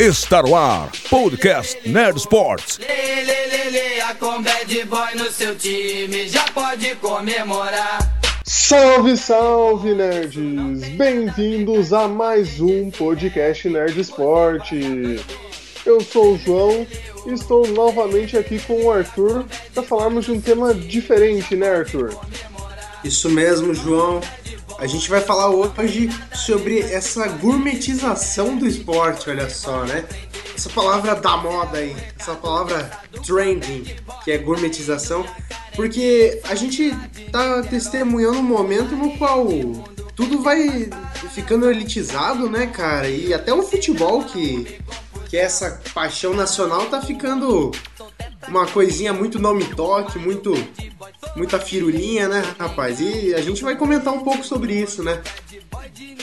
Está no ar, podcast Nerd Sports. Lê, lê, lê, lê, a com bad boy no seu time já pode comemorar. Salve, salve, nerds! Bem-vindos a mais um podcast Nerd Esporte. Eu sou o João e estou novamente aqui com o Arthur para falarmos de um tema diferente, né, Arthur? Isso mesmo, João. A gente vai falar hoje sobre essa gourmetização do esporte, olha só, né? Essa palavra da moda aí, essa palavra trending, que é gourmetização, porque a gente tá testemunhando um momento no qual tudo vai ficando elitizado, né, cara? E até o futebol, que, que é essa paixão nacional, tá ficando uma coisinha muito nome toque, muito muita firulinha, né, rapaz? E a gente vai comentar um pouco sobre isso, né?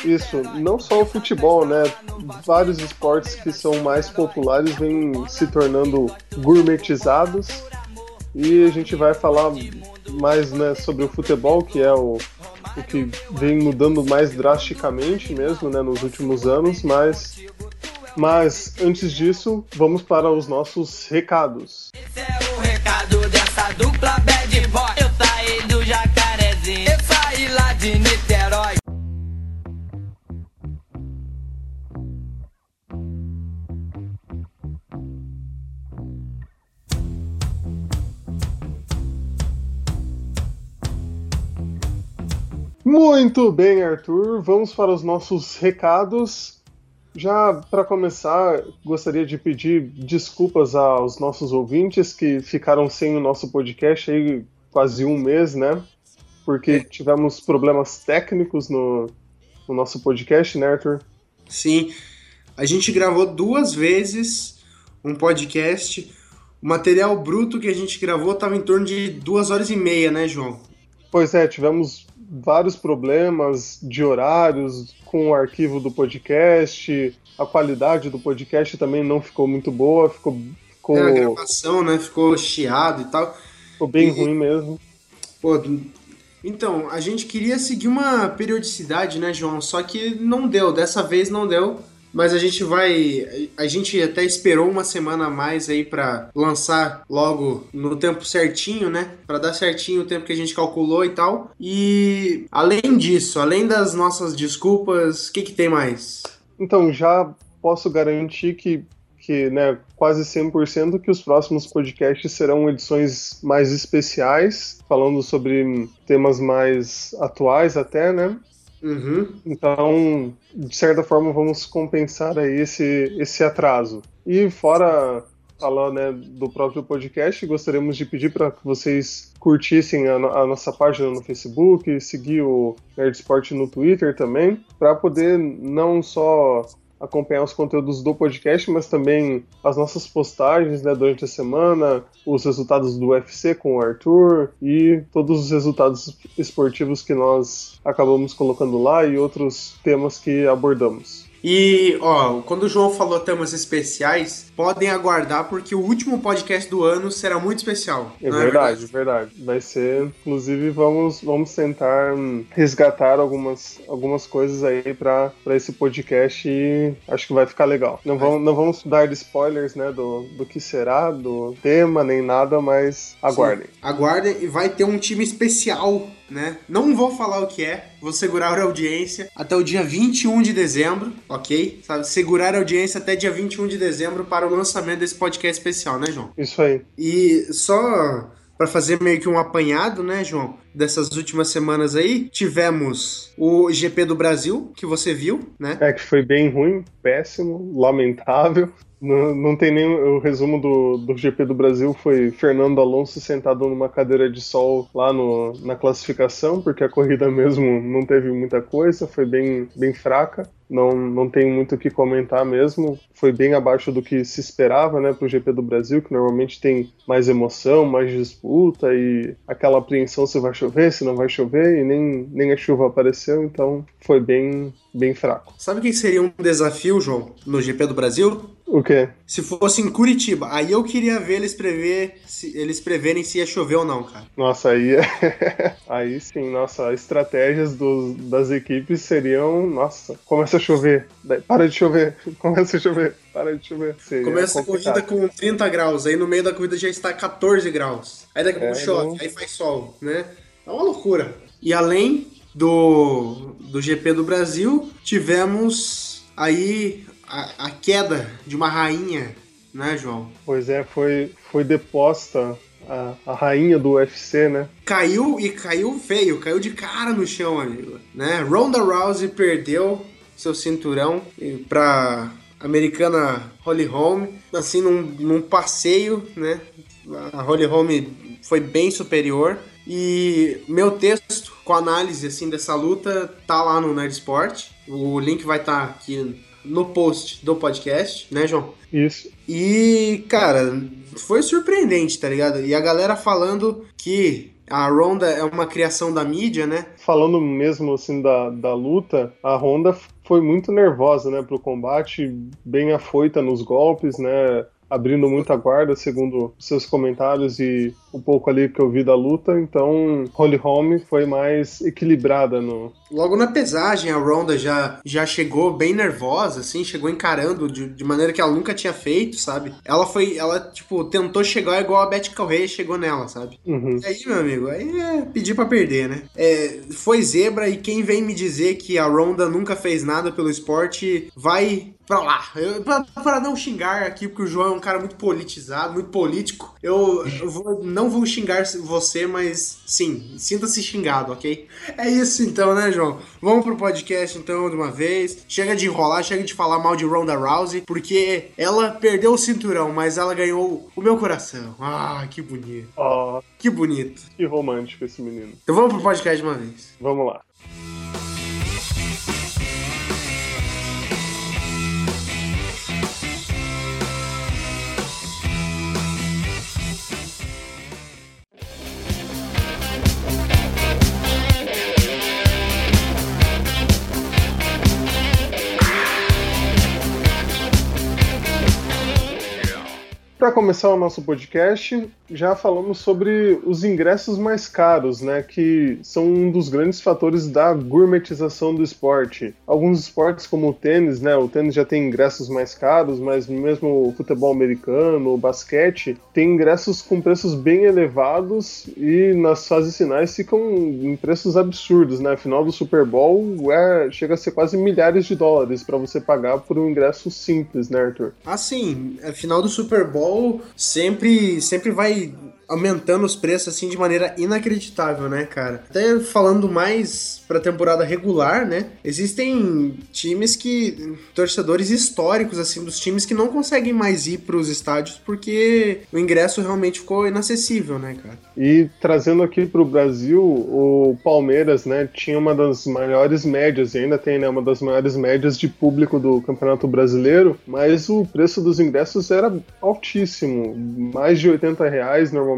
Isso, não só o futebol, né? Vários esportes que são mais populares vêm se tornando gourmetizados. E a gente vai falar mais né, sobre o futebol, que é o, o que vem mudando mais drasticamente mesmo né, nos últimos anos, mas mas antes disso, vamos para os nossos recados. Esse é o recado dessa dupla bad boy. Eu saí do Jacarezinho, eu saí lá de Niterói. Muito bem, Arthur. Vamos para os nossos recados. Já para começar, gostaria de pedir desculpas aos nossos ouvintes que ficaram sem o nosso podcast aí quase um mês, né? Porque tivemos problemas técnicos no, no nosso podcast, né, Arthur? Sim, a gente gravou duas vezes um podcast. O material bruto que a gente gravou estava em torno de duas horas e meia, né, João? Pois é, tivemos vários problemas de horários com o arquivo do podcast, a qualidade do podcast também não ficou muito boa, ficou, ficou, É, a gravação, né? Ficou chiado e tal. ficou bem E- ruim mesmo. Pô, então, a gente queria seguir uma periodicidade, né, João? Só que não deu, dessa vez não deu. Mas a gente vai. A gente até esperou uma semana a mais aí pra lançar logo no tempo certinho, né? Pra dar certinho o tempo que a gente calculou e tal. E além disso, além das nossas desculpas, o que, que tem mais? Então, já posso garantir que, que né, quase 100% que os próximos podcasts serão edições mais especiais, falando sobre temas mais atuais até, né? Uhum. Então, de certa forma, vamos compensar aí esse, esse atraso. E fora falar né, do próprio podcast, gostaríamos de pedir para que vocês curtissem a, a nossa página no Facebook, seguir o Nerd Sport no Twitter também, para poder não só acompanhar os conteúdos do podcast, mas também as nossas postagens né, durante a semana, os resultados do UFC com o Arthur e todos os resultados esportivos que nós acabamos colocando lá e outros temas que abordamos. E, ó, quando o João falou temas especiais, podem aguardar porque o último podcast do ano será muito especial. É não verdade, verdade. Vai ser, inclusive, vamos, vamos tentar hum, resgatar algumas, algumas coisas aí para esse podcast e acho que vai ficar legal. Não vamos, não vamos dar spoilers, né, do, do que será, do tema, nem nada, mas aguardem. Aguardem e vai ter um time especial, né? Não vou falar o que é, vou segurar a audiência até o dia 21 de dezembro, ok? Sabe, segurar a audiência até dia 21 de dezembro para o lançamento desse podcast especial, né, João? Isso aí. E só para fazer meio que um apanhado, né, João? Dessas últimas semanas aí, tivemos o GP do Brasil, que você viu, né? É que foi bem ruim, péssimo, lamentável. Não, não tem nem o resumo do, do GP do Brasil foi Fernando Alonso sentado numa cadeira de sol lá no, na classificação, porque a corrida mesmo não teve muita coisa, foi bem, bem fraca. Não, não tem muito o que comentar mesmo. Foi bem abaixo do que se esperava, né, pro GP do Brasil, que normalmente tem mais emoção, mais disputa e aquela apreensão se vai chover, se não vai chover, e nem, nem a chuva apareceu, então foi bem, bem fraco. Sabe o que seria um desafio, João, no GP do Brasil? O quê? Se fosse em Curitiba, aí eu queria ver eles prever, se, eles preverem se ia chover ou não, cara. Nossa, aí, aí sim, nossa, estratégias dos, das equipes seriam, nossa, começa a chover, daí para de chover, começa a chover, para de chover. Seria Começa a complicado. corrida com 30 graus, aí no meio da corrida já está 14 graus. Aí daqui a pouco É, chove, não- aí faz sol, né? É uma loucura. E além do, do GP do Brasil, tivemos aí a, a queda de uma rainha, né, João? Pois é, foi, foi deposta a, a rainha do UFC, né? Caiu e caiu feio, caiu de cara no chão, amigo. Né? Ronda Rousey perdeu seu cinturão pra americana Holly Holm, assim, num, num passeio, né? A Holly Holm foi bem superior. E meu texto com análise assim dessa luta tá lá no Nerd Sport. O link vai estar aqui no post do podcast, né, João? Isso. E, cara, foi surpreendente, tá ligado? E a galera falando que a Ronda é uma criação da mídia, né? Falando mesmo assim da, da luta, a Honda foi muito nervosa, né, pro combate, bem afoita nos golpes, né? Abrindo muita guarda, segundo seus comentários e um pouco ali que eu vi da luta. Então, Holly Holm foi mais equilibrada no, Logo na pesagem, a Ronda já, já chegou bem nervosa, assim, chegou encarando de, de maneira que ela nunca tinha feito, sabe? Ela foi, ela, tipo, tentou chegar igual a Beth Correia chegou nela, sabe? Uhum. E aí, meu amigo, aí é pedir pra perder, né? É, foi zebra e quem vem me dizer que a Ronda nunca fez nada pelo esporte, vai pra lá. Eu, pra, pra não xingar aqui, porque o João é um cara muito politizado, muito político, eu, eu vou- não vou xingar você, mas sim, sinta-se xingado, ok? É isso então, né, João? Vamos pro podcast então de uma vez. Chega de enrolar, chega de falar mal de Ronda Rousey, porque ela perdeu o cinturão, mas ela ganhou o meu coração. Ah, que bonito. Ó, Que bonito. que romântico esse menino. Então vamos pro podcast de uma vez. Vamos lá. Para começar o nosso podcast, já falamos sobre os ingressos mais caros, né, que são um dos grandes fatores da gourmetização do esporte. Alguns esportes, como o tênis, né, o tênis já tem ingressos mais caros, mas mesmo o futebol americano, o basquete, tem ingressos com preços bem elevados e nas fases finais ficam em preços absurdos, né? Final do Super Bowl é, chega a ser quase milhares de dólares para você pagar por um ingresso simples, né, Arthur? Assim, final do Super Bowl sempre, sempre vai Yeah. Aumentando os preços assim de maneira inacreditável, né, cara? Até falando mais pra temporada regular, né? Existem times que torcedores históricos assim dos times que não conseguem mais ir pros estádios porque o ingresso realmente ficou inacessível, né, cara? E trazendo aqui para o Brasil, o Palmeiras, né, tinha uma das maiores médias, e ainda tem, né, uma das maiores médias de público do Campeonato Brasileiro, mas o preço dos ingressos era altíssimo, mais de 80 reais normalmente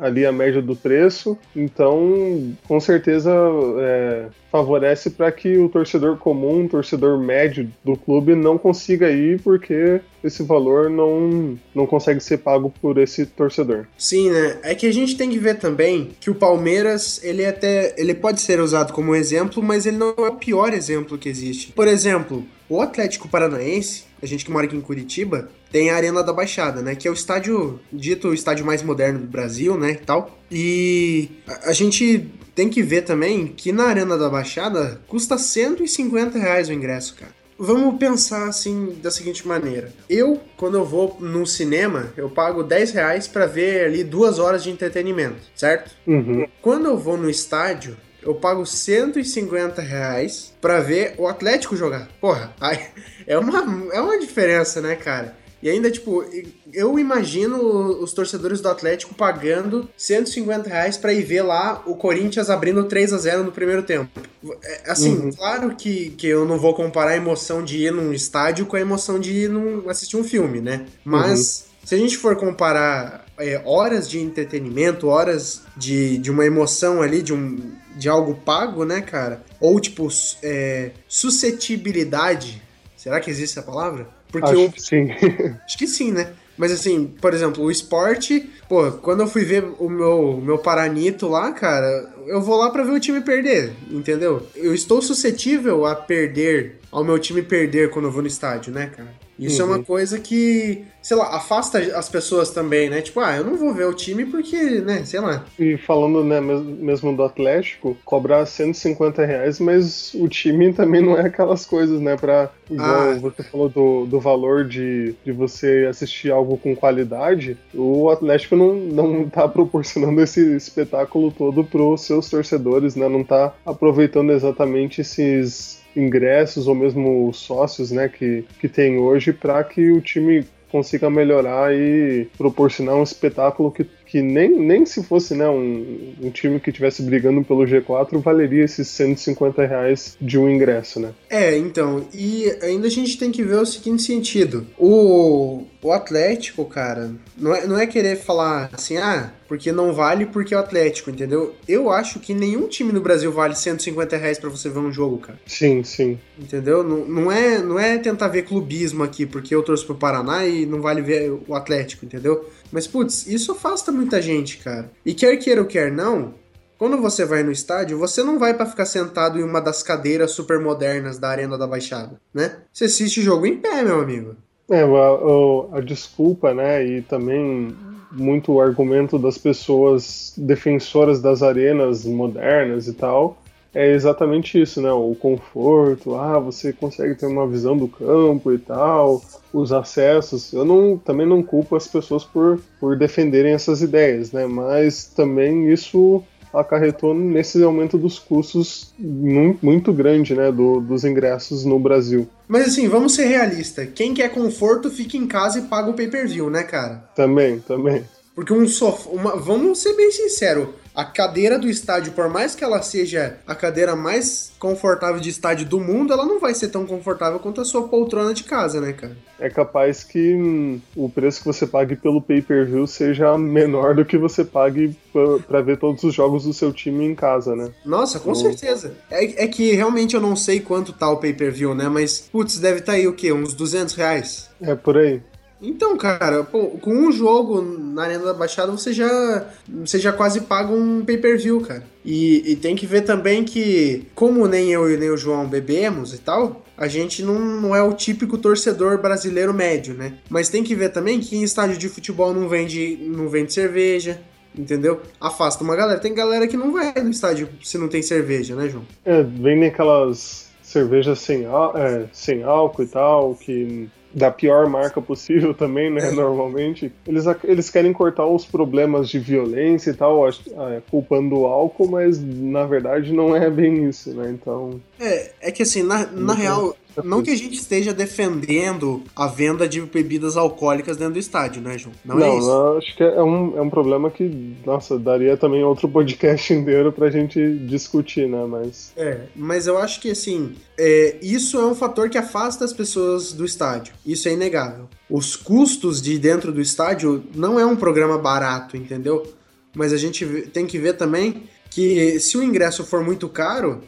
ali a média do preço, então com certeza é, favorece para que o torcedor comum, torcedor médio do clube não consiga ir porque esse valor não, não consegue ser pago por esse torcedor. Sim, né? É que a gente tem que ver também que o Palmeiras, ele é até ele pode ser usado como exemplo, mas ele não é o pior exemplo que existe. Por exemplo, o Atlético Paranaense, a gente que mora aqui em Curitiba, tem a Arena da Baixada, né? Que é o estádio dito o estádio mais moderno do Brasil, né? E tal. E a, a gente tem que ver também que na Arena da Baixada custa 150 reais o ingresso, cara. Vamos pensar assim da seguinte maneira. Eu, quando eu vou num cinema, eu pago 10 reais pra ver ali duas horas de entretenimento, certo? Uhum. Quando eu vou no estádio, eu pago 150 reais pra ver o Atlético jogar. Porra, aí é uma, é uma diferença, né, cara? E ainda, tipo, eu imagino os torcedores do Atlético pagando 150 reais pra ir ver lá o Corinthians abrindo 3 a 0 no primeiro tempo. É, Assim, Uhum. claro que, que eu não vou comparar a emoção de ir num estádio com a emoção de ir num, assistir um filme, né? Mas se a gente for comparar é, horas de entretenimento, horas de, de uma emoção ali, de, um, de algo pago, né, cara? Ou tipo, é, suscetibilidade. Será que existe essa palavra? Porque Acho que sim. Acho que sim, né? Mas assim, por exemplo, o esporte, pô, quando eu fui ver o meu, meu Paranito lá, cara, eu vou lá pra ver o time perder, entendeu? Eu estou suscetível a perder, ao meu time perder quando eu vou no estádio, né, cara? Isso é uma coisa que, sei lá, afasta as pessoas também, né? Tipo, ah, eu não vou ver o time porque, né, sei lá. E falando né, mes- mesmo do Atlético, cobrar 150 reais, mas o time também não é aquelas coisas, né? Pra, igual Ah. você falou do, do valor de, de você assistir algo com qualidade, o Atlético não, não tá proporcionando esse espetáculo todo pros seus torcedores, né? Não tá aproveitando exatamente esses ingressos ou mesmo sócios, né, que, que tem hoje para que o time consiga melhorar e proporcionar um espetáculo que, que nem, nem se fosse né, um, um time que estivesse brigando pelo G4 valeria esses 150 reais de um ingresso, né? É, então, e ainda a gente tem que ver o seguinte sentido. O, o Atlético, cara, não é, não é querer falar assim, ah, porque não vale porque é o Atlético, entendeu? Eu acho que nenhum time no Brasil vale 150 reais pra você ver um jogo, cara. Sim, sim. Entendeu? Não, não, é, não é tentar ver clubismo aqui, porque eu torço pro Paraná e não vale ver o Atlético, entendeu? Mas, putz, isso afasta muita gente, cara. E quer queira ou quer não, quando você vai no estádio, você não vai pra ficar sentado em uma das cadeiras super modernas da Arena da Baixada, né? Você assiste jogo em pé, meu amigo. É, a, a- a desculpa, né, e também muito o argumento das pessoas defensoras das arenas modernas e tal, é exatamente isso, né, o conforto, ah, você consegue ter uma visão do campo e tal, os acessos. Eu não, também não culpo as pessoas por, por defenderem essas ideias, né, mas também isso acarretou nesse aumento dos custos mu- muito grande, né, do- dos ingressos no Brasil. Mas assim, vamos ser realistas. Quem quer conforto, fica em casa e paga o pay-per-view, né, cara? Também, também. Porque um sofá. Uma, vamos ser bem sinceros. A cadeira do estádio, por mais que ela seja a cadeira mais confortável de estádio do mundo, ela não vai ser tão confortável quanto a sua poltrona de casa, né, cara? é capaz que hum, o preço que você pague pelo pay-per-view seja menor do que você pague pa- pra ver todos os jogos do seu time em casa, né? Nossa, com certeza. É, é que realmente eu não sei quanto tá o pay-per-view, né? Mas, putz, deve tá aí o quê? Uns 200 reais? É por aí. Então, cara, pô, com um jogo na Arena da Baixada você já, você já quase paga um pay-per-view, cara. E, e tem que ver também que, como nem eu e nem o João bebemos e tal, a gente não, não é o típico torcedor brasileiro médio, né? Mas tem que ver também que em estádio de futebol não vende, não vende cerveja, entendeu? Afasta uma galera. Tem galera que não vai no estádio se não tem cerveja, né, João? É, vendem aquelas cervejas sem, é, sem álcool e tal, que da pior marca possível também, né? Normalmente. Eles, eles querem cortar os problemas de violência e tal, acho- é, culpando o álcool, mas na verdade não é bem isso, né? Então. É, é que assim, na, na real, não que a gente esteja defendendo a venda de bebidas alcoólicas dentro do estádio, né, João? Não, é isso. eu acho que é um, é um problema que, nossa, daria também outro podcast inteiro pra gente discutir, né? Mas. É, mas eu acho que assim, é, isso é um fator que afasta as pessoas do estádio. Isso é inegável. Os custos de dentro do estádio não é um programa barato, entendeu? Mas a gente tem que ver também que se o ingresso for muito caro,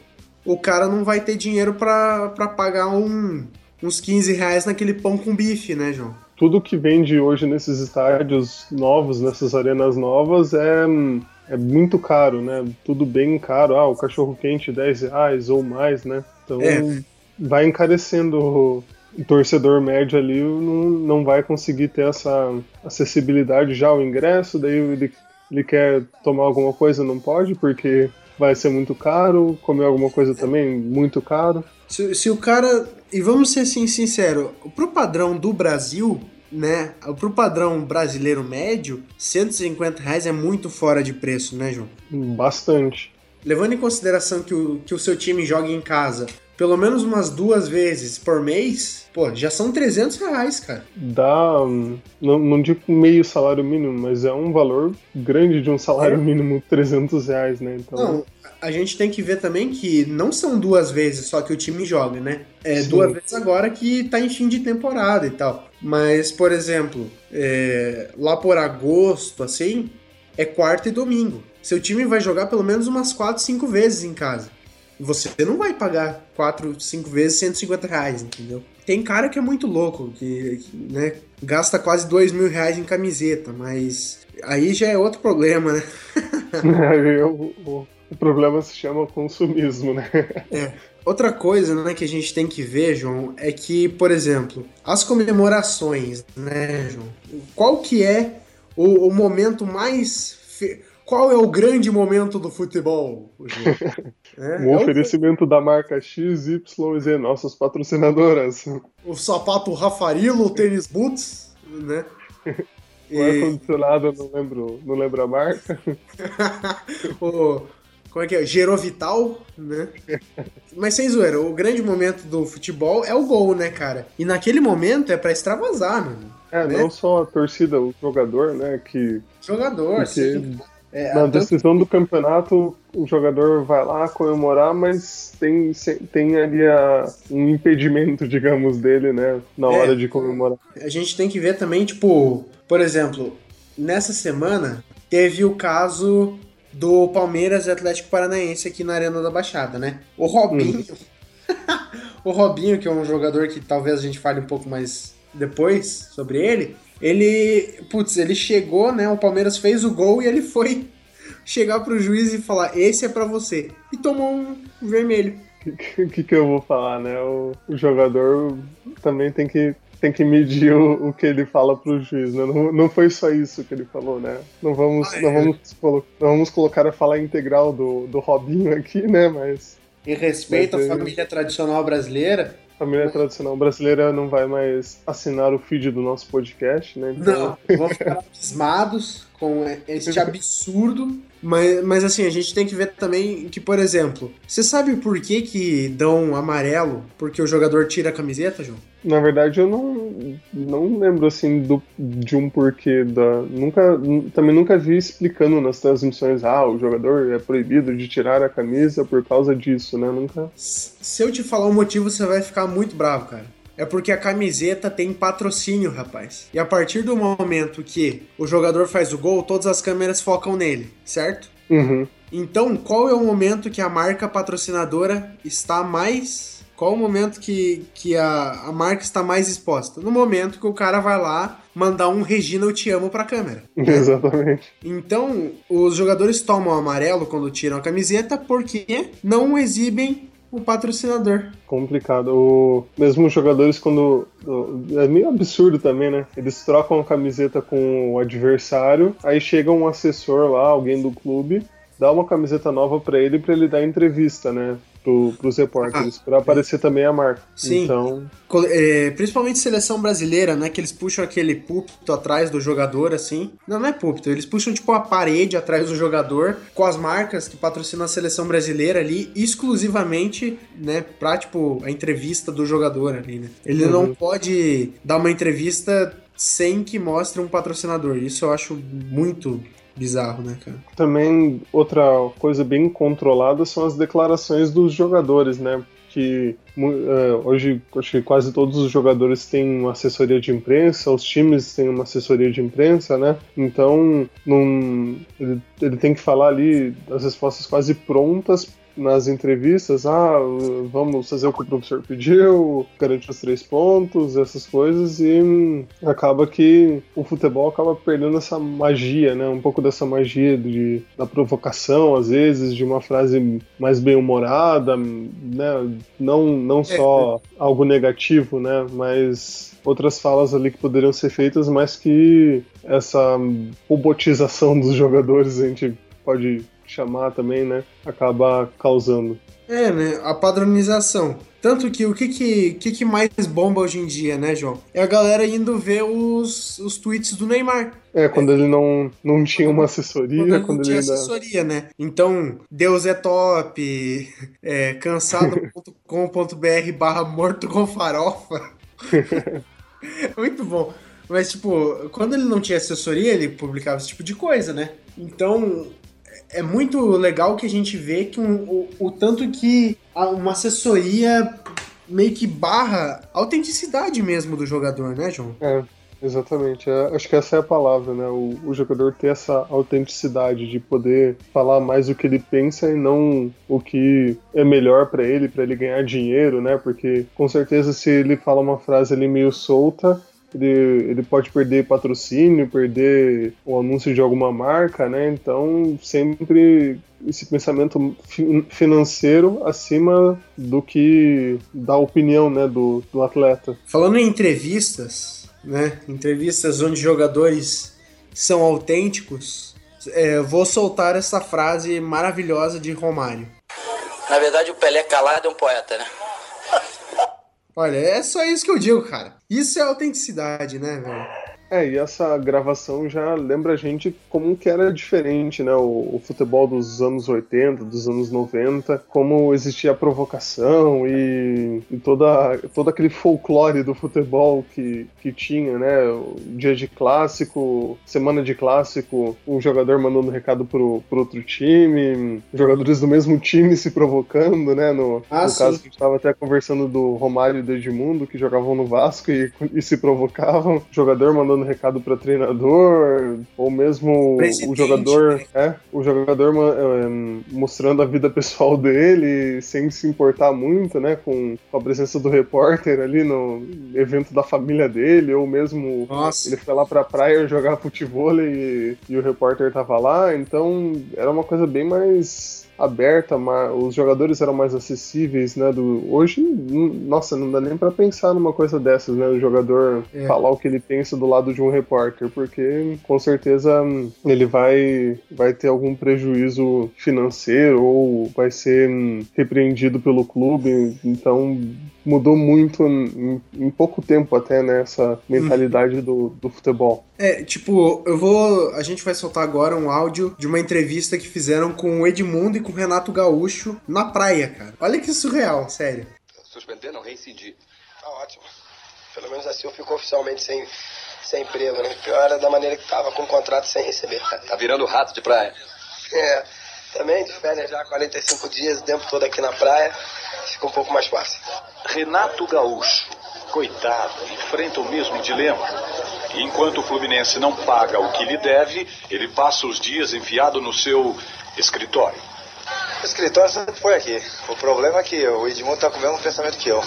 o cara não vai ter dinheiro pra pra pagar um- uns 15 reais naquele pão com bife, né, João? tudo que vende hoje nesses estádios novos, nessas arenas novas, é, é muito caro, né? Tudo bem caro. Ah, o cachorro quente 10 reais ou mais, né? Então É. vai encarecendo o o torcedor médio ali, não, não vai conseguir ter essa acessibilidade já ao ingresso, daí ele, ele quer tomar alguma coisa, não pode, porque vai ser muito caro, comer alguma coisa também, muito caro. Se, se o cara. E vamos ser assim, sinceros, pro padrão do Brasil, né? Pro padrão brasileiro médio, 150 reais é muito fora de preço, né, João? Bastante. Levando em consideração que o, que o seu time joga em casa pelo menos umas duas vezes por mês, pô, já são 300 reais, cara. dá, hum, não, não digo meio salário mínimo, mas é um valor grande de um salário É. mínimo, 300 reais, né? Então, Não, a gente tem que ver também que não são duas vezes só que o time joga, né? É Sim. duas vezes agora que tá em fim de temporada e tal. Mas, por exemplo, é, lá por agosto, assim, é quarta e domingo. Seu time vai jogar pelo menos umas 4, 5 vezes em casa. Você não vai pagar 4, 5 vezes 150 reais, entendeu? Tem cara que é muito louco, que, que, né, gasta quase 2 mil reais em camiseta, mas aí já é outro problema, né? O, o- o problema se chama consumismo, né? É. Outra coisa né, que a gente tem que ver, João, é que, por exemplo, as comemorações, né, João? Qual que é o, o momento mais. fe- Qual é o grande momento do futebol, João? É, Um é o- oferecimento da marca XYZ, nossas patrocinadoras. o, sapato Rafarilo, o tênis Boots, né? O ar-condicionado, eu não lembro, não lembro a marca. o, como é que é? Gerovital, né? Mas sem zoeira, o grande momento do futebol é o gol, né, cara? E naquele momento é pra extravasar, mano. É, Né? não só a torcida, o jogador, né? Que Jogador, porque sim. É, na decisão do campeonato o jogador vai lá comemorar, mas tem, tem ali a- um impedimento, digamos, dele, né? Na É. hora de comemorar. a gente tem que ver também, tipo, por exemplo, nessa semana teve o caso do Palmeiras e Atlético Paranaense aqui na Arena da Baixada, né? O Robinho. o Robinho, que é um jogador que talvez a gente fale um pouco mais depois sobre ele. Ele, putz, ele chegou, né? O Palmeiras fez o gol e ele foi chegar pro juiz e falar: Esse é pra você. E tomou um vermelho. O que, que eu vou falar, né? O, o jogador também tem que, tem que medir o, o que ele fala pro juiz, né? Não, não foi só isso que ele falou, né? Não vamos, Ah, é. não vamos, colo- não vamos colocar a fala integral do, do Robinho aqui, né? Mas Em respeito à é- família tradicional brasileira. Família tradicional brasileira não vai mais assinar o feed do nosso podcast, né? Então, Não, vamos ficar abismados com este absurdo. Mas, mas assim, a gente tem que ver também que, por exemplo, você sabe por que que dão amarelo? Porque o jogador tira a camiseta, João? Na verdade, eu não, não lembro assim do, de um porquê da. Nunca, também nunca vi explicando nas transmissões, ah, o jogador é proibido de tirar a camisa por causa disso, né? Nunca. Se eu te falar o motivo, você vai ficar muito bravo, cara. É porque a camiseta tem patrocínio, rapaz. E a partir do momento que o jogador faz o gol, todas as câmeras focam nele, certo? Uhum. Então, qual é o momento que a marca patrocinadora está mais. Qual o momento que, que a, a marca está mais exposta? No momento que o cara vai lá mandar um Regina Eu Te Amo pra câmera. Exatamente. Então, os jogadores tomam amarelo quando tiram a camiseta porque não exibem o patrocinador. Complicado. O, mesmo os jogadores, quando. É meio absurdo também, né? Eles trocam a camiseta com o adversário, aí chega um assessor lá, alguém do clube, dá uma camiseta nova pra ele pra ele dar entrevista, né? Pro, pros repórteres, pra aparecer também a marca. Sim. Então, é, principalmente seleção brasileira, né? Que eles puxam aquele púlpito atrás do jogador, assim. Não, não é púlpito, eles puxam tipo a parede atrás do jogador com as marcas que patrocinam a seleção brasileira ali, exclusivamente, né? Pra, tipo, a entrevista do jogador ali, né? Ele não Uhum. pode dar uma entrevista sem que mostre um patrocinador. Isso eu acho muito bizarro, né, cara? Também outra coisa bem controlada são as declarações dos jogadores, né? Que eh, hoje acho que quase todos os jogadores têm uma assessoria de imprensa, os times têm uma assessoria de imprensa, né? Então não, ele, ele tem que falar ali as respostas quase prontas nas entrevistas, ah, vamos fazer o que o professor pediu, garantir os três pontos, essas coisas, e hum, acaba que o futebol acaba perdendo essa magia, né? Um pouco dessa magia de, da provocação, às vezes, de uma frase mais bem-humorada, né? Não, não só algo negativo, né? Mas outras falas ali que poderiam ser feitas, mas que essa robotização dos jogadores a gente pode chamar também, né? Acaba causando. É, né? A padronização. Tanto que o que, que, que, que mais bomba hoje em dia, né, João? É a galera indo ver os, os tweets do Neymar. É, quando ele não, não tinha uma assessoria, Quando ele quando não tinha ainda. assessoria, né? Então, Deus é top, é, cansado.com.br barra morto com farofa. Muito bom. Mas, tipo, quando ele não tinha assessoria, ele publicava esse tipo de coisa, né? Então, é muito legal que a gente vê que um- o, o tanto que uma assessoria meio que barra a autenticidade mesmo do jogador, né, João? É. Exatamente, é, acho que essa é a palavra, né? O, o, jogador ter essa autenticidade de poder falar mais o que ele pensa e não o que é melhor para ele, para ele ganhar dinheiro, né? Porque com certeza se ele fala uma frase ali meio solta, ele, ele pode perder patrocínio, perder o anúncio de alguma marca, né? Então, sempre esse pensamento financeiro acima do que da opinião, né, do, do atleta. Falando em entrevistas, né? Entrevistas onde jogadores são autênticos, é, vou soltar essa frase maravilhosa de Romário. Na verdade, o Pelé calado é um poeta, né? Olha, é só isso que eu digo, cara. Isso é autenticidade, né, velho? É, e essa gravação já lembra a gente como que era diferente, né? O, o, futebol dos anos 80, dos anos 90, como existia a provocação e, e, toda, todo aquele folclore do futebol que, que tinha, né? O dia de clássico, semana de clássico, um jogador mandando recado pro, pro outro time, jogadores do mesmo time se provocando, né? No, ah, no caso, a gente estava até conversando do Romário e do Edmundo, que jogavam no Vasco e, e se provocavam, jogador mandando mandando recado para treinador, ou mesmo Presidente, o jogador, né? é, o jogador é, mostrando a vida pessoal dele sem se importar muito, né, com, a presença do repórter ali no evento da família dele, ou mesmo Nossa. ele foi lá pra praia jogar futebol e, e o repórter tava lá, então era uma coisa bem mais aberta, os jogadores eram mais acessíveis, né? Do, hoje, nossa, não dá nem para pensar numa coisa dessas, né? O jogador é. falar o que ele pensa do lado de um repórter, porque com certeza ele vai, vai ter algum prejuízo financeiro ou vai ser repreendido pelo clube, então mudou muito em, em, pouco tempo até, né, essa mentalidade uhum. do, do futebol. É, tipo, eu vou. A gente vai soltar agora um áudio de uma entrevista que fizeram com o Edmundo e com o Renato Gaúcho na praia, cara. Olha que surreal, sério. Suspender, não reincidir. Tá ótimo. Pelo menos assim eu fico oficialmente sem, sem emprego, né? Pior era da maneira que tava, com o contrato sem receber. Tá virando rato de praia. É. Também de férias já 45 dias, o tempo todo aqui na praia, fica um pouco mais fácil. Renato Gaúcho, coitado, enfrenta o mesmo dilema. enquanto o Fluminense não paga o que lhe deve, ele passa os dias enfiado no seu escritório. O escritório sempre foi aqui. O problema é que o Edmundo está com o mesmo pensamento que eu.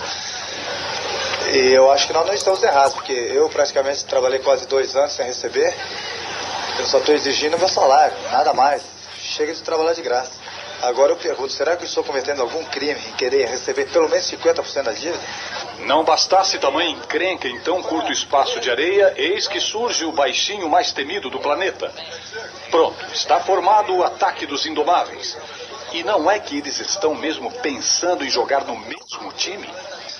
E eu acho que nós não estamos errados, porque eu praticamente trabalhei quase dois anos sem receber. Eu só estou exigindo meu salário, nada mais. Chega de trabalhar de graça. Agora eu pergunto, será que eu estou cometendo algum crime em querer receber pelo menos 50% da dívida? Não bastasse tamanha encrenca em tão curto espaço de areia, eis que surge o baixinho mais temido do planeta. Pronto, está formado o ataque dos indomáveis. E não é que eles estão mesmo pensando em jogar no mesmo time?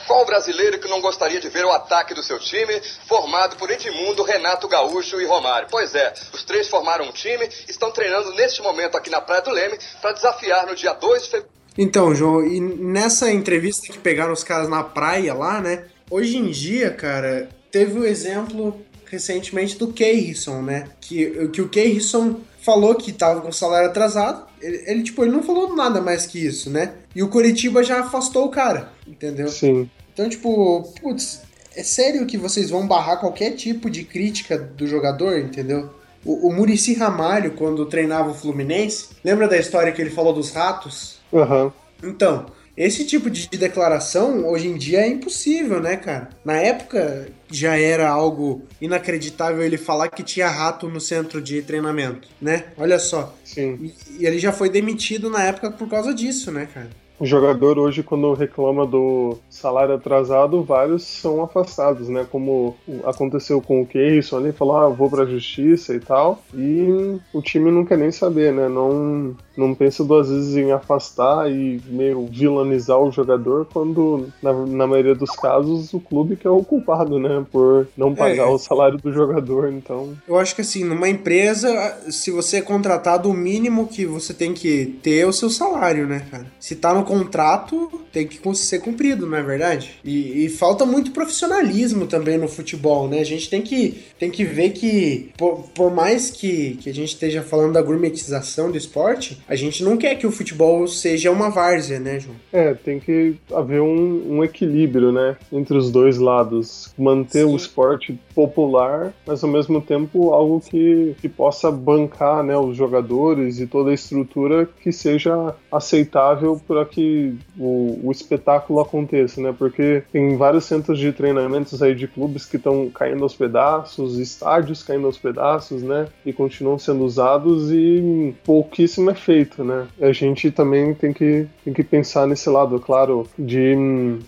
Qual brasileiro que não gostaria de ver o ataque do seu time formado por Edmundo, Renato Gaúcho e Romário? Pois é, os três formaram um time, estão treinando neste momento aqui na Praia do Leme para desafiar no dia 2 de fevereiro. Então, João, e nessa entrevista que pegaram os caras na praia lá, né? Hoje em dia, cara, teve o exemplo recentemente do Keirson, né? Que, que o Keirson falou que tava com o salário atrasado. Ele, ele, tipo, ele não falou nada mais que isso, né? E o Curitiba já afastou o cara, entendeu? Sim. Então, tipo, putz, é sério que vocês vão barrar qualquer tipo de crítica do jogador, entendeu? O, o Murici Ramalho, quando treinava o Fluminense, lembra da história que ele falou dos ratos? Aham. Uhum. Então, esse tipo de declaração hoje em dia é impossível, né, cara? Na época já era algo inacreditável ele falar que tinha rato no centro de treinamento, né? Olha só. Sim. E, ele já foi demitido na época por causa disso, né, cara? O jogador hoje, quando reclama do salário atrasado, vários são afastados, né? Como aconteceu com o Keyson ali, falou, ah, vou pra justiça e tal. E o time não quer nem saber, né? Não, não pensa duas vezes em afastar e meio vilanizar o jogador, quando, na, na maioria dos casos, o clube que é o culpado, né? Por não pagar é. o salário do jogador, então... Eu acho que assim, numa empresa, se você é contratado, o mínimo que você tem que ter é o seu salário, né, cara? Se tá no contrato, tem que ser cumprido, não é verdade? E, e, falta muito profissionalismo também no futebol, né? A gente tem que, tem que ver que, por, por mais que, que a gente esteja falando da gourmetização do esporte, a gente não quer que o futebol seja uma várzea, né, João? É, tem que haver um, um equilíbrio, né, entre os dois lados. Manter Sim. o esporte popular, mas ao mesmo tempo algo que, que possa bancar, né, os jogadores e toda a estrutura que seja aceitável para que o, o espetáculo aconteça, né? Porque tem vários centros de treinamentos aí de clubes que estão caindo aos pedaços, estádios caindo aos pedaços, né? E continuam sendo usados e pouquíssimo é feito, né? A gente também tem que, tem que pensar nesse lado, claro, de,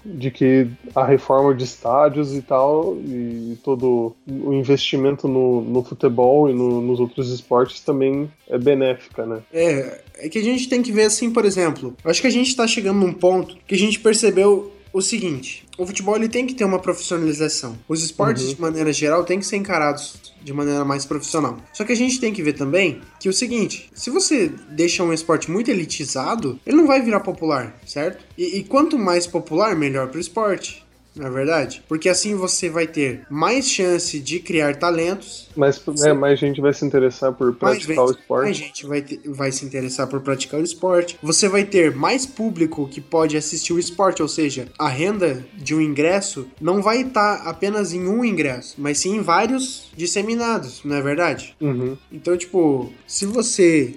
de que a reforma de estádios e tal, e todo o investimento no, no futebol e no, nos outros esportes também é benéfica, né? É, é que a gente tem que ver assim, por exemplo, acho que a gente está chegando num ponto que a gente percebeu o seguinte: o futebol ele tem que ter uma profissionalização. Os esportes, uhum. de maneira geral, têm que ser encarados de maneira mais profissional. Só que a gente tem que ver também que é o seguinte: se você deixa um esporte muito elitizado, ele não vai virar popular, certo? E, e quanto mais popular, melhor para o esporte não é verdade? Porque assim você vai ter mais chance de criar talentos. Mas é, mais gente vai se interessar por praticar o esporte. Mais gente vai, ter, vai se interessar por praticar o esporte. Você vai ter mais público que pode assistir o esporte, ou seja, a renda de um ingresso não vai estar tá apenas em um ingresso, mas sim em vários disseminados, não é verdade? Uhum. Então, tipo, se você,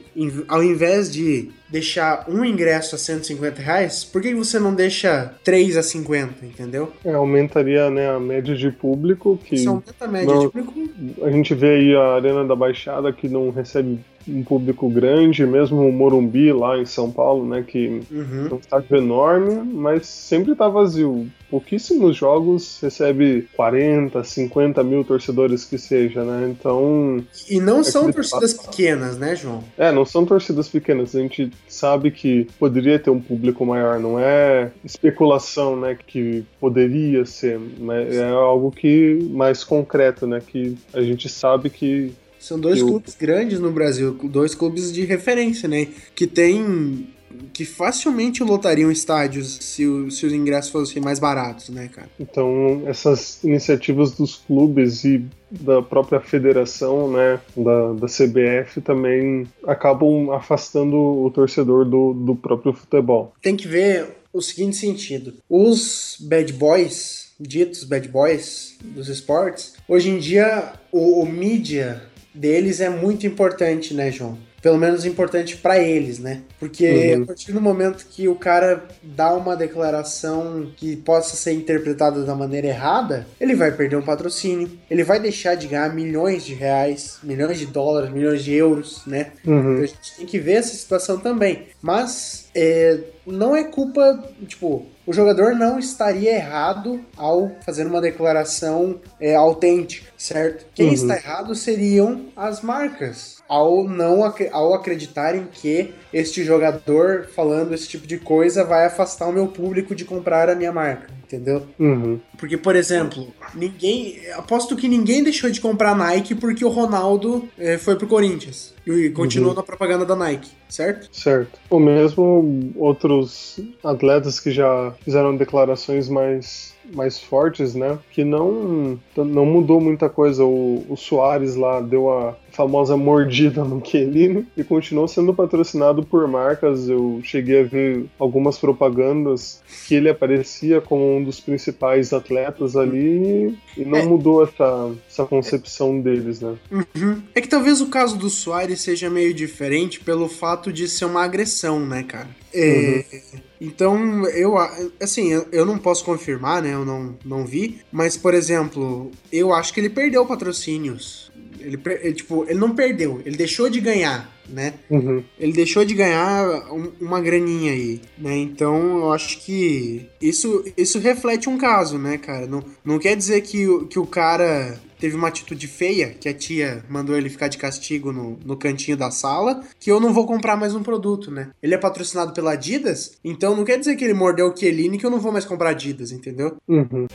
ao invés de deixar um ingresso a 150 reais, por que você não deixa 3 a 50, entendeu? É, aumentaria né, a média de público. Que Isso aumenta a média não, de público. A gente vê aí a Arena da Baixada que não recebe um público grande, mesmo o Morumbi lá em São Paulo, né, que uhum. é um estádio enorme, mas sempre tá vazio. Pouquíssimos jogos recebe 40, 50 mil torcedores que seja, né? Então. E não é são torcidas pequenas, né, João? É, não são torcidas pequenas. A gente sabe que poderia ter um público maior, não é especulação, né, que poderia ser, mas é algo que mais concreto, né, que a gente sabe que são dois clubes grandes no Brasil, dois clubes de referência, né? Que tem. que facilmente lotariam estádios se, o, se os ingressos fossem mais baratos, né, cara? Então, essas iniciativas dos clubes e da própria federação, né, da, da CBF também acabam afastando o torcedor do, do próprio futebol. Tem que ver o seguinte sentido: os bad boys, ditos bad boys dos esportes, hoje em dia o, o mídia deles é muito importante, né, João? Pelo menos importante para eles, né? Porque uhum. a partir do momento que o cara dá uma declaração que possa ser interpretada da maneira errada, ele vai perder um patrocínio, ele vai deixar de ganhar milhões de reais, milhões de dólares, milhões de euros, né? Uhum. Então a gente tem que ver essa situação também. Mas é, não é culpa, tipo, o jogador não estaria errado ao fazer uma declaração é, autêntica, certo? Quem uhum. está errado seriam as marcas, ao não ao acreditarem que este jogador falando esse tipo de coisa vai afastar o meu público de comprar a minha marca, entendeu? Uhum. Porque, por exemplo, ninguém. Aposto que ninguém deixou de comprar Nike porque o Ronaldo é, foi pro Corinthians e continuou uhum. na propaganda da Nike, certo? Certo. Ou mesmo outros atletas que já fizeram declarações mais mais fortes, né? Que não não mudou muita coisa. O, o Soares lá deu a famosa mordida no Chiellini e continuou sendo patrocinado por marcas. Eu cheguei a ver algumas propagandas que ele aparecia como um dos principais atletas ali e não é. mudou essa, essa concepção deles, né? Uhum. É que talvez o caso do Soares seja meio diferente pelo fato de ser uma agressão, né, cara? É, uhum. Então, eu, assim, eu não posso confirmar, né? Eu não, não vi. Mas, por exemplo, eu acho que ele perdeu patrocínios. Ele, ele, tipo, ele não perdeu, ele deixou de ganhar, né? Uhum. Ele deixou de ganhar um, uma graninha aí, né? Então eu acho que isso, isso reflete um caso, né, cara? Não, não quer dizer que, que o cara teve uma atitude feia, que a tia mandou ele ficar de castigo no, no cantinho da sala, que eu não vou comprar mais um produto, né? Ele é patrocinado pela Adidas, então não quer dizer que ele mordeu o Kieline que eu não vou mais comprar Adidas, entendeu? Uhum.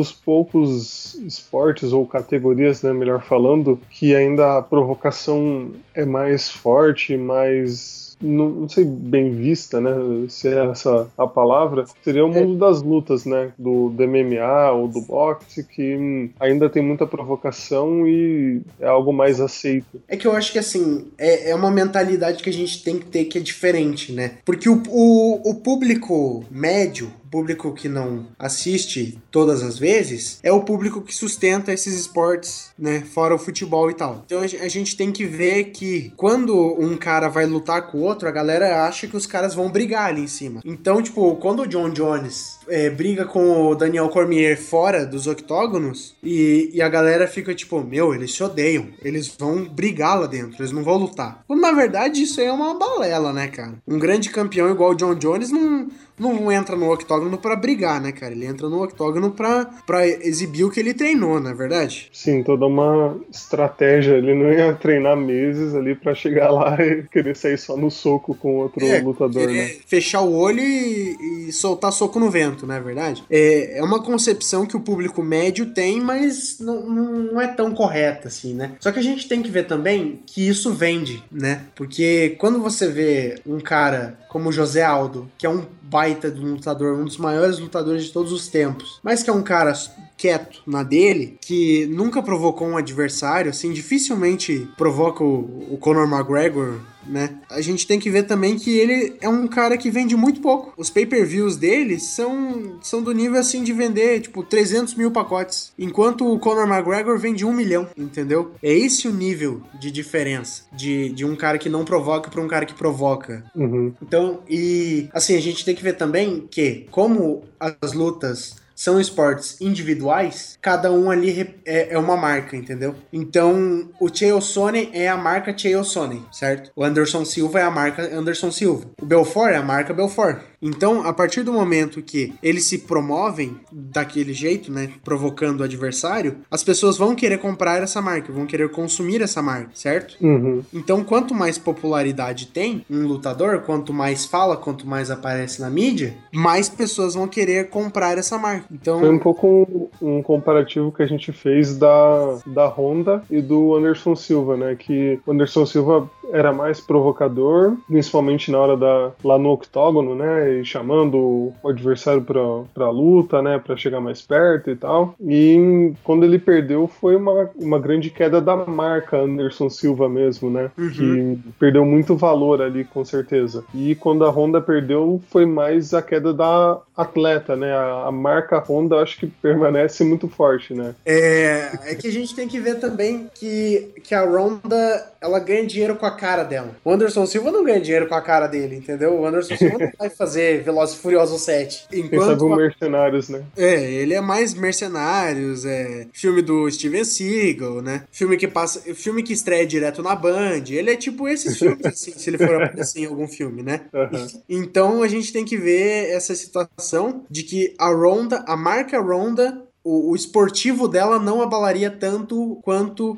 Dos, poucos esportes ou categorias, né, melhor falando, que ainda a provocação é mais forte, mais não, não, sei bem vista, né? Se é essa a palavra, seria o mundo das lutas, né? Do, do MMA ou do boxe, que hum, ainda tem muita provocação e é algo mais aceito. É que eu acho que assim, é, é uma mentalidade que a gente tem que ter que é diferente, né? Porque o, o, o público médio, público que não assiste todas as vezes é o público que sustenta esses esportes, né? Fora o futebol e tal. Então a gente tem que ver que quando um cara vai lutar com o outro, a galera acha que os caras vão brigar ali em cima. Então, tipo, quando o John Jones é, briga com o Daniel Cormier fora dos octógonos e, e a galera fica tipo, meu, eles se odeiam, eles vão brigar lá dentro, eles não vão lutar. Quando na verdade isso aí é uma balela, né, cara? Um grande campeão igual o John Jones não não entra no octógono para brigar, né, cara? Ele entra no octógono pra, pra exibir o que ele treinou, não é verdade? Sim, toda uma estratégia. Ele não ia treinar meses ali para chegar lá e querer sair só no soco com outro é, lutador, né? Fechar o olho e, e, soltar soco no vento, não é verdade? É, é uma concepção que o público médio tem, mas não, não é tão correta assim, né? Só que a gente tem que ver também que isso vende, né? Porque quando você vê um cara como José Aldo, que é um baita de um lutador, um dos maiores lutadores de todos os tempos, mas que é um cara quieto na dele, que nunca provocou um adversário, assim, dificilmente provoca o, o Conor McGregor né? A gente tem que ver também que ele é um cara que vende muito pouco. Os pay-per-views dele são, são do nível assim de vender, tipo, 300 mil pacotes. Enquanto o Conor McGregor vende um milhão, entendeu? É esse o nível de diferença de, de um cara que não provoca para um cara que provoca. Uhum. Então, e assim, a gente tem que ver também que, como as lutas são esportes individuais, cada um ali é, é uma marca, entendeu? Então, o Chael Sonnen é a marca Chael Sonnen, certo? O Anderson Silva é a marca Anderson Silva. O Belfort é a marca Belfort. Então, a partir do momento que eles se promovem daquele jeito, né, provocando o adversário, as pessoas vão querer comprar essa marca, vão querer consumir essa marca, certo? Uhum. Então, quanto mais popularidade tem um lutador, quanto mais fala, quanto mais aparece na mídia, mais pessoas vão querer comprar essa marca. Então, foi um pouco um, um comparativo que a gente fez da da Honda e do Anderson Silva, né, que o Anderson Silva era mais provocador, principalmente na hora da lá no octógono, né, e chamando o adversário para pra luta, né, para chegar mais perto e tal. E quando ele perdeu foi uma, uma grande queda da marca Anderson Silva mesmo, né, uhum. que perdeu muito valor ali com certeza. E quando a Honda perdeu foi mais a queda da atleta, né, a, a marca Honda acho que permanece muito forte, né. É, é que a gente tem que ver também que, que a Honda ela ganha dinheiro com a cara dela. O Anderson Silva não ganha dinheiro com a cara dele, entendeu? O Anderson Silva não vai fazer Velozes e Furiosos 7. Enquanto a... Mercenários, né? É, ele é mais Mercenários, é filme do Steven Seagal, né? Filme que passa, filme que estreia direto na Band. Ele é tipo esses filmes, assim, se ele for aparecer em algum filme, né? Uhum. Então a gente tem que ver essa situação de que a Ronda, a marca Ronda o, o, esportivo dela não abalaria tanto quanto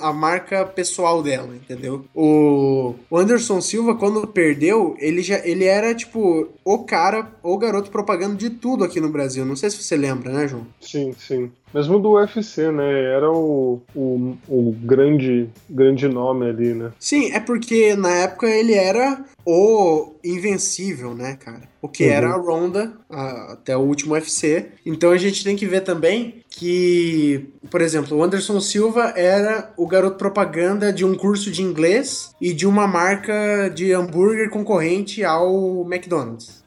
a marca pessoal dela, entendeu? O, o Anderson Silva, quando perdeu, ele já ele era tipo o cara, o garoto propaganda de tudo aqui no Brasil. Não sei se você lembra, né, João? Sim, sim. Mesmo do UFC, né? Era o, o, o, grande, grande nome ali, né? Sim, é porque na época ele era o invencível, né, cara? O que uhum. era a Ronda a, até o último UFC. Então a gente tem que ver também que, por exemplo, o Anderson Silva era o garoto propaganda de um curso de inglês e de uma marca de hambúrguer concorrente ao McDonald's.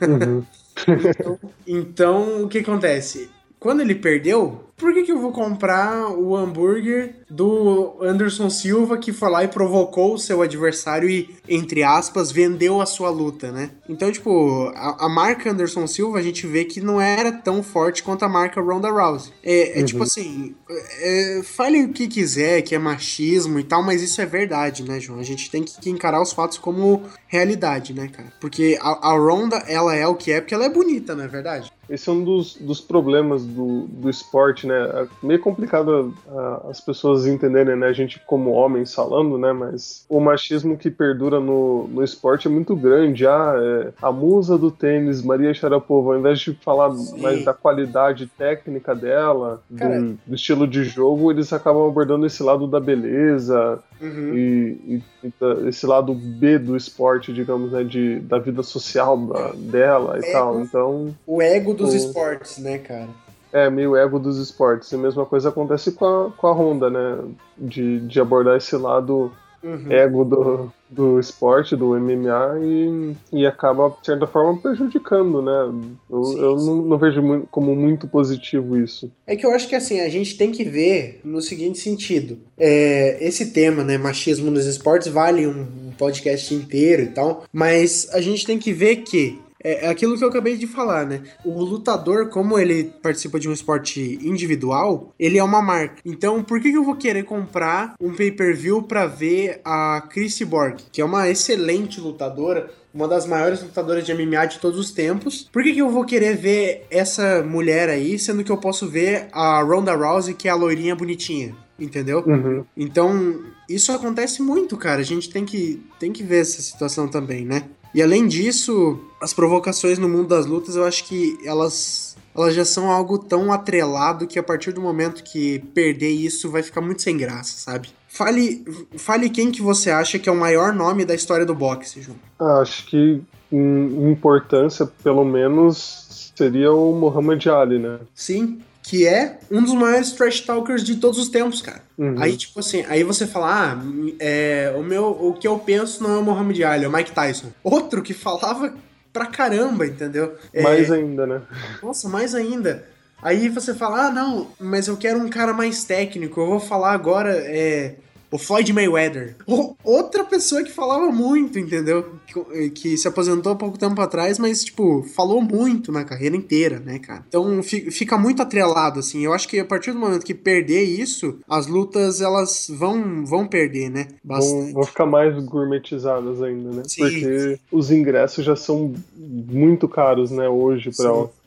Uhum. então, então, o que acontece? Quando ele perdeu, por que, que eu vou comprar o hambúrguer do Anderson Silva que foi lá e provocou o seu adversário e, entre aspas, vendeu a sua luta, né? Então, tipo, a, a marca Anderson Silva a gente vê que não era tão forte quanto a marca Ronda Rousey. É, é uhum. tipo assim, é, fale o que quiser, que é machismo e tal, mas isso é verdade, né, João? A gente tem que encarar os fatos como realidade, né, cara? Porque a, a Ronda, ela é o que é porque ela é bonita, não é verdade? Esse é um dos, dos problemas do, do esporte, né? É meio complicado as pessoas entenderem, né? A gente como homens falando, né? Mas o machismo que perdura no, no esporte é muito grande. Ah, é a musa do tênis, Maria Sharapova, ao invés de falar Sim. mais da qualidade técnica dela, do, do, estilo de jogo, eles acabam abordando esse lado da beleza uhum. e, e, e, esse lado B do esporte, digamos, né? De, da vida social da, dela e é, tal. Então. O ego dos o... esportes, né, cara? É, meio ego dos esportes. E a mesma coisa acontece com a, com a Honda, né? De, de abordar esse lado uhum. ego do, do esporte, do MMA, e, e acaba, de certa forma, prejudicando, né? Eu, sim, eu sim. Não, não, vejo muito, como muito positivo isso. É que eu acho que, assim, a gente tem que ver no seguinte sentido. É, esse tema, né, machismo nos esportes, vale um, um podcast inteiro e tal, mas a gente tem que ver que é, é aquilo que eu acabei de falar, né? O lutador, como ele participa de um esporte individual, ele é uma marca. Então, por que, que eu vou querer comprar um pay-per-view para ver a Chris Borg, que é uma excelente lutadora, uma das maiores lutadoras de MMA de todos os tempos. Por que, que eu vou querer ver essa mulher aí, sendo que eu posso ver a Ronda Rousey, que é a loirinha bonitinha? Entendeu? Uhum. Então, isso acontece muito, cara. A gente tem que, tem que ver essa situação também, né? E além disso, as provocações no mundo das lutas, eu acho que elas elas já são algo tão atrelado que a partir do momento que perder isso vai ficar muito sem graça, sabe? Fale, fale quem que você acha que é o maior nome da história do boxe, João. Acho que em importância, pelo menos, seria o Muhammad Ali, né? Sim, que é um dos maiores trash talkers de todos os tempos, cara. Uhum. Aí, tipo assim, aí você fala, ah, é, o, meu, o que eu penso não é o Muhammad Ali, é o Mike Tyson. Outro que falava pra caramba, entendeu? É, mais ainda, né? Nossa, mais ainda. Aí você fala, ah, não, mas eu quero um cara mais técnico, eu vou falar agora, é, o Floyd Mayweather. outra pessoa que falava muito, entendeu? Que, que, se aposentou há pouco tempo atrás, mas, tipo, falou muito na carreira inteira, né, cara? Então fica muito atrelado, assim. Eu acho que a partir do momento que perder isso, as lutas, elas vão, vão perder, né? Vão, vão, ficar mais gourmetizadas ainda, né? Sim. Porque os ingressos já são muito caros, né, hoje,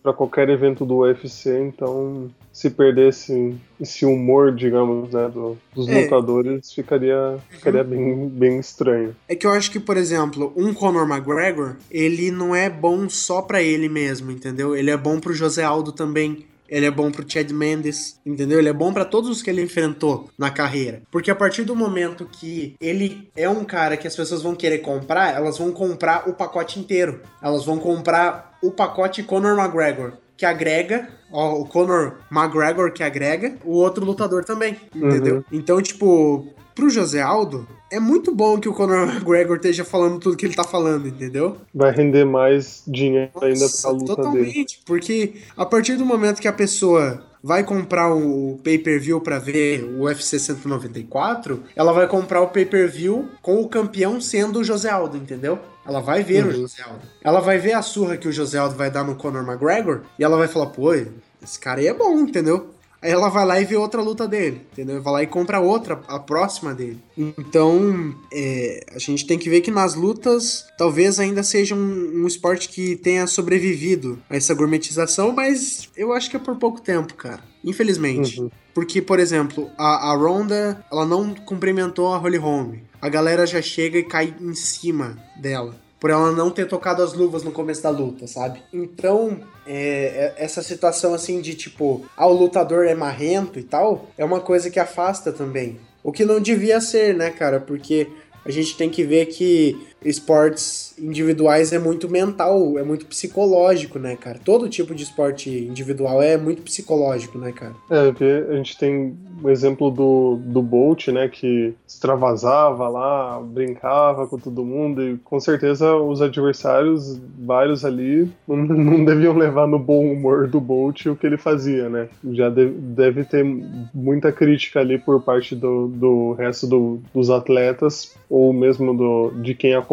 para qualquer evento do UFC, então se perdesse esse humor, digamos, né, do, dos é. lutadores, ficaria, ficaria uhum. bem, bem estranho. É que eu acho que, por exemplo, um Conor McGregor, ele não é bom só para ele mesmo, entendeu? Ele é bom pro José Aldo também. Ele é bom pro Chad Mendes, entendeu? Ele é bom para todos os que ele enfrentou na carreira. Porque a partir do momento que ele é um cara que as pessoas vão querer comprar, elas vão comprar o pacote inteiro. Elas vão comprar o pacote Conor McGregor que agrega, ó, o Conor McGregor que agrega, o outro lutador também, entendeu? Uhum. Então, tipo, pro José Aldo, é muito bom que o Conor McGregor esteja falando tudo que ele tá falando, entendeu? Vai render mais dinheiro Nossa, ainda pra luta totalmente, dele. porque a partir do momento que a pessoa vai comprar o pay-per-view para ver o UFC 194, ela vai comprar o pay-per-view com o campeão sendo o José Aldo, entendeu? Ela vai ver uhum. o José Aldo. Ela vai ver a surra que o José Aldo vai dar no Conor McGregor e ela vai falar, pô, esse cara aí é bom, entendeu? Aí ela vai lá e vê outra luta dele, entendeu? Vai lá e compra outra, a próxima dele. Então, é, a gente tem que ver que nas lutas, talvez ainda seja um, um, esporte que tenha sobrevivido a essa gourmetização, mas eu acho que é por pouco tempo, cara. Infelizmente. Uhum. Porque, por exemplo, a, a Ronda, ela não cumprimentou a Holly Holm. A galera já chega e cai em cima dela por ela não ter tocado as luvas no começo da luta, sabe? Então, é, é, essa situação assim de tipo, ah, o lutador é marrento e tal, é uma coisa que afasta também. O que não devia ser, né, cara? Porque a gente tem que ver que esportes individuais é muito mental, é muito psicológico, né, cara? Todo tipo de esporte individual é muito psicológico, né, cara? É, porque a gente tem o exemplo do, do Bolt, né, que extravasava lá, brincava com todo mundo, e com certeza os adversários, vários ali, não, deviam levar no bom humor do Bolt o que ele fazia, né? Já deve, deve ter muita crítica ali por parte do, do resto do, dos atletas, ou mesmo do, de quem acompanha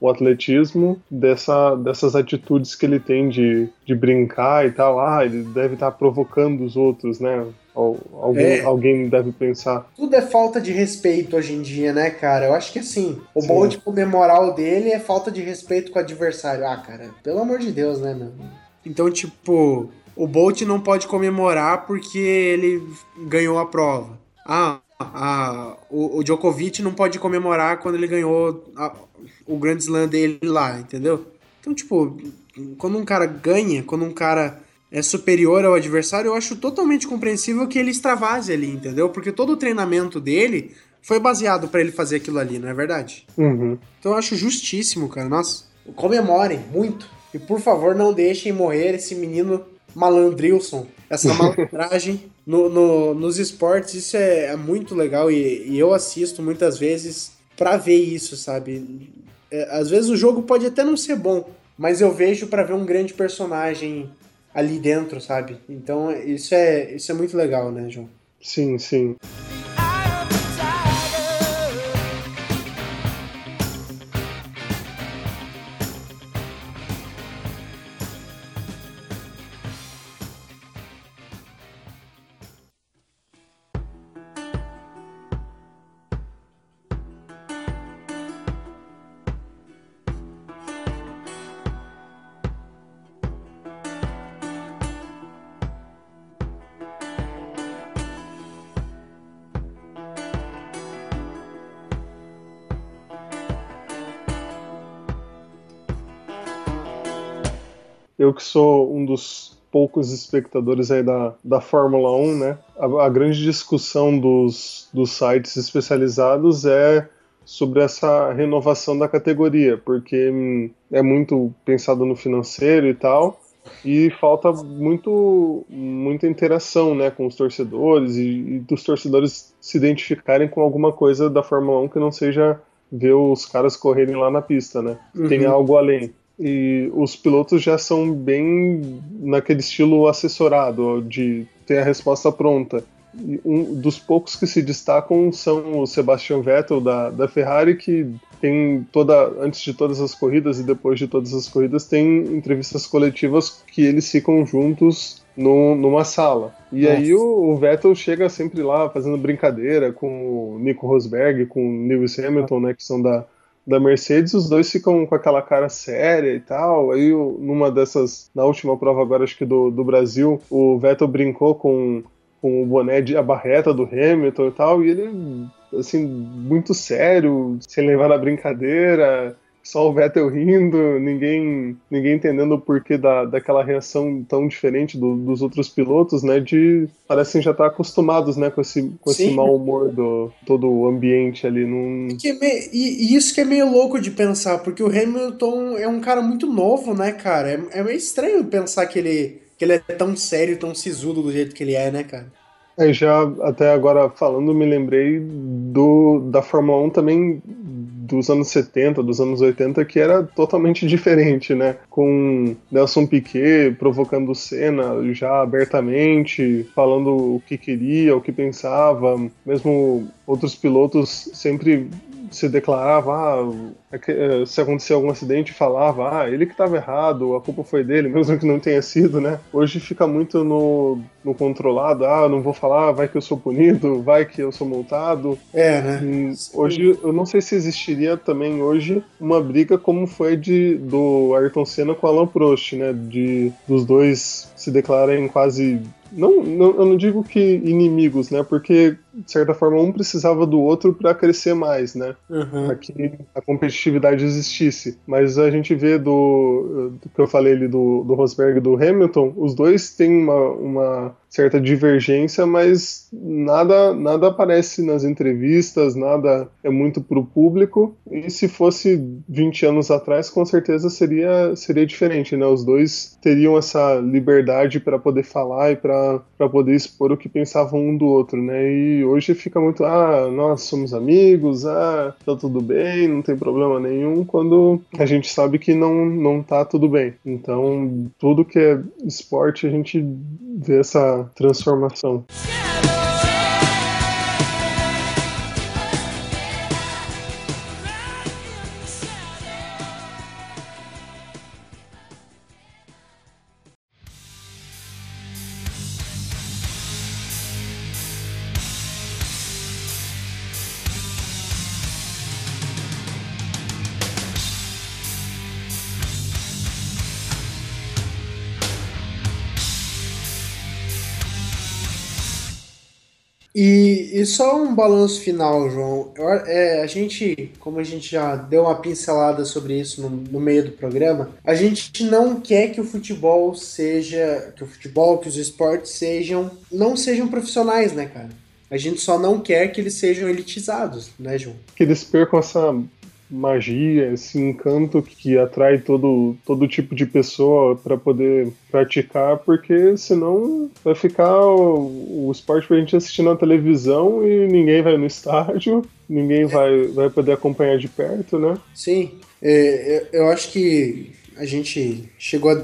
o atletismo dessa, dessas atitudes que ele tem de, de brincar e tal. Ah, ele deve estar tá provocando os outros, né? Algum, é. Alguém deve pensar. Tudo é falta de respeito hoje em dia, né, cara? Eu acho que assim, o Sim. bom de comemorar o dele é falta de respeito com o adversário. Ah, cara, pelo amor de Deus, né, meu? Então, tipo, o Bolt não pode comemorar porque ele ganhou a prova. Ah, a, o, o Djokovic não pode comemorar quando ele ganhou a, o Grand Slam dele lá, entendeu? Então, tipo, quando um cara ganha, quando um cara é superior ao adversário, eu acho totalmente compreensível que ele extravase ali, entendeu? Porque todo o treinamento dele foi baseado para ele fazer aquilo ali, não é verdade? Uhum. Então eu acho justíssimo, cara. Nossa, comemorem muito. E por favor, não deixem morrer esse menino malandrilson. Essa malandragem no, no, nos esportes, isso é, é muito legal e, e, eu assisto muitas vezes para ver isso, sabe? É, às vezes o jogo pode até não ser bom, mas eu vejo para ver um grande personagem ali dentro, sabe? Então isso é, isso é muito legal, né, João? Sim, sim. Sou um dos poucos espectadores aí da, da Fórmula 1, né? A, a, grande discussão dos, dos sites especializados é sobre essa renovação da categoria, porque hum, é muito pensado no financeiro e tal, e falta muito muita interação, né, com os torcedores e, e dos torcedores se identificarem com alguma coisa da Fórmula 1 que não seja ver os caras correrem lá na pista, né? Uhum. Tem algo além e os pilotos já são bem naquele estilo assessorado, de ter a resposta pronta. E um dos poucos que se destacam são o Sebastian Vettel da, da Ferrari, que tem toda antes de todas as corridas e depois de todas as corridas tem entrevistas coletivas que eles ficam juntos no, numa sala. E Nossa. aí o, o, Vettel chega sempre lá fazendo brincadeira com o Nico Rosberg, com o Lewis Hamilton, né, que são da, da Mercedes, os dois ficam com aquela cara séria e tal. Aí, numa dessas, na última prova agora, acho que do, do Brasil, o Vettel brincou com, com o boné de a barreta do Hamilton e tal, e ele, assim, muito sério, sem levar na brincadeira só o Vettel rindo, ninguém, ninguém entendendo o porquê da, daquela reação tão diferente do, dos outros pilotos, né? De parecem já estar acostumados, né, com esse, com esse mau humor do todo o ambiente ali. Num... É meio, e, e, isso que é meio louco de pensar, porque o Hamilton é um cara muito novo, né, cara? É, é meio estranho pensar que ele, que ele é tão sério, tão sisudo do jeito que ele é, né, cara? É, já até agora falando, me lembrei do da Fórmula 1 também dos anos 70, dos anos 80, que era totalmente diferente, né? Com Nelson Piquet provocando cena já abertamente, falando o que queria, o que pensava, mesmo outros pilotos sempre se declarava, ah, é é, se acontecia algum acidente, falava, ah, ele que estava errado, a culpa foi dele, mesmo que não tenha sido, né? Hoje fica muito no, no controlado, ah, não vou falar, vai que eu sou punido, vai que eu sou multado. É, né? hoje, eu não sei se existiria também hoje uma briga como foi de do Ayrton Senna com Alan Prost, né? De dos dois se declararem quase não, não, eu não digo que inimigos, né? Porque, de certa forma, um precisava do outro para crescer mais, né? Uhum. Para que a competitividade existisse. Mas a gente vê do, do que eu falei ali do, do Rosberg e do Hamilton, os dois têm uma, uma certa divergência, mas nada nada aparece nas entrevistas, nada é muito para o público. E se fosse 20 anos atrás, com certeza seria seria diferente, né? Os dois teriam essa liberdade para poder falar e para poder expor o que pensavam um do outro, né? E hoje fica muito, ah, nós somos amigos, ah, tá tudo bem, não tem problema nenhum, quando a gente sabe que não não tá tudo bem. Então, tudo que é esporte, a gente vê essa transformação. E, e só um balanço final, João. Eu- é, a gente, como a gente já deu uma pincelada sobre isso no, no meio do programa, a gente não quer que o futebol seja, que o futebol, que os esportes sejam, não sejam profissionais, né, cara? A gente só não quer que eles sejam elitizados, né, João? Que eles percam essa magia, esse encanto que atrai todo, todo tipo de pessoa para poder praticar, porque senão vai ficar o, o esporte pra gente assistir na televisão e ninguém vai no estádio, ninguém vai, vai poder acompanhar de perto, né? Sim, é, eu eu acho que a gente chegou a,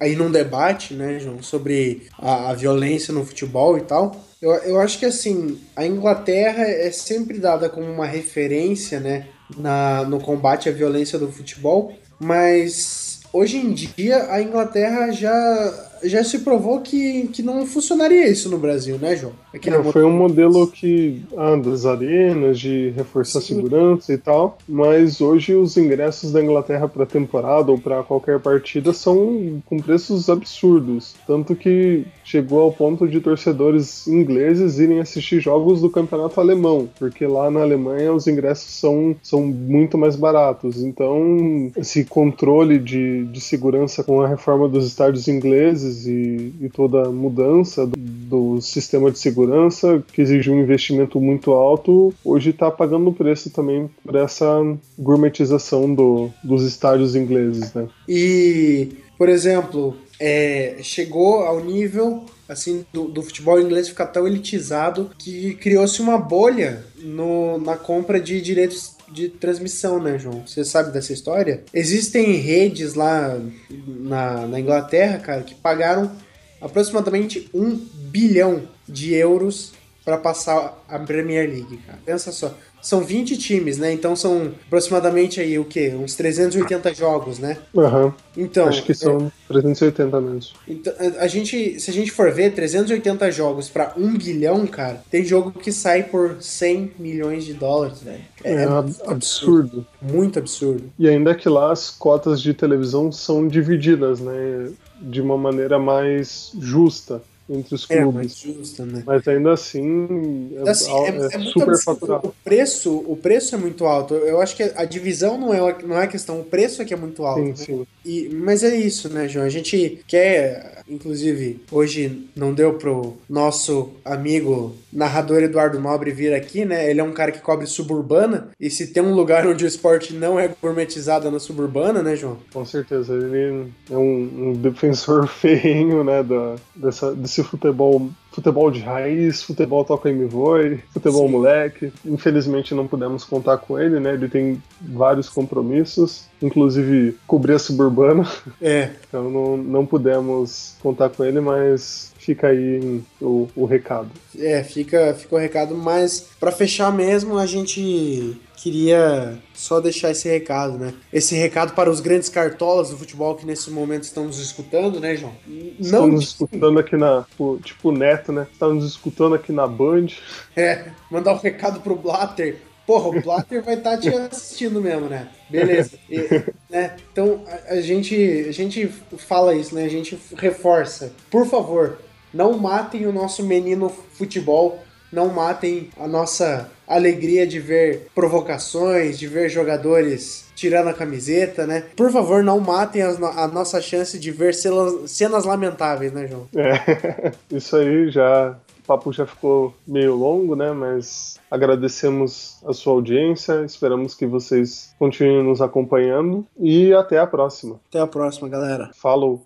aí num debate, né, João, sobre a, a violência no futebol e tal. Eu, eu acho que assim, a Inglaterra é sempre dada como uma referência, né, na, no combate à violência do futebol, mas hoje em dia a Inglaterra já, já se provou que, que não funcionaria isso no Brasil, né, João? Não, foi um modelo que ah, das arenas, de reforçar a segurança e tal, mas hoje os ingressos da Inglaterra para temporada ou para qualquer partida são com preços absurdos, tanto que chegou ao ponto de torcedores ingleses irem assistir jogos do campeonato alemão, porque lá na Alemanha os ingressos são, são muito mais baratos. Então, esse controle de, de segurança com a reforma dos estádios ingleses e, e toda a mudança do, do sistema de segurança, que exigiu um investimento muito alto, hoje está pagando o preço também por essa gourmetização do, dos estádios ingleses, né? E, por exemplo, é, chegou ao nível assim do, do futebol inglês ficar tão elitizado que criou-se uma bolha no, na compra de direitos de transmissão, né, João? Você sabe dessa história? Existem redes lá na, na Inglaterra, cara, que pagaram aproximadamente um bilhão de euros para passar a Premier League, cara. Pensa só. São 20 times, né? Então são aproximadamente aí o quê? Uns 380 jogos, né? Aham. Então, Acho que são 380 menos. então, a gente, se a gente for ver 380 jogos pra 1 bilhão, cara, tem jogo que sai por 100 milhões de dólares, velho. É, ab- absurdo. Muito absurdo. E ainda que lá as cotas de televisão são divididas, né? De uma maneira mais justa entre os É, clubes. mais justo, né? Mas ainda assim, é, Assim, é, é é muito super absurdo. O preço, o preço é muito alto. Eu acho que a divisão não é, não é a questão, o preço é que é muito alto. Sim, né? sim. E, mas é isso, né, João? A gente quer, inclusive, hoje não deu pro nosso amigo narrador Eduardo Nobre vir aqui, né? Ele é um cara que cobre suburbana. E se tem um lugar onde o esporte não é gourmetizado na suburbana, né, João? Com certeza. Ele é um, um defensor ferrenho, né? Da, dessa, desse futebol. Futebol de raiz, futebol toca e me voe, futebol Sim. moleque. Infelizmente não pudemos contar com ele, né? Ele tem vários compromissos, inclusive cobrir a suburbana. É, Então não, não pudemos contar com ele, mas fica aí o, o recado. É, fica, fica o recado, mas pra fechar mesmo, a gente queria só deixar esse recado, né? Esse recado para os grandes cartolas do futebol que nesse momento estão nos escutando, né, João? Não, nos escutando aqui na. Tipo, o Neto, né? Está nos escutando aqui na Band. é, mandar um recado pro Blatter. Porra, o Blatter vai estar te assistindo mesmo, né? Beleza. E, né? Então, a, a gente, a gente fala isso, né? A gente reforça. Por favor, não matem o nosso menino futebol. Não matem a nossa alegria de ver provocações, de ver jogadores tirando a camiseta, né? Por favor, não matem no- a nossa chance de ver cenas, cenas lamentáveis, né, João? É, isso aí já. O papo já ficou meio longo, né? Mas agradecemos a sua audiência, esperamos que vocês continuem nos acompanhando e até a próxima. Até a próxima, galera. Falou!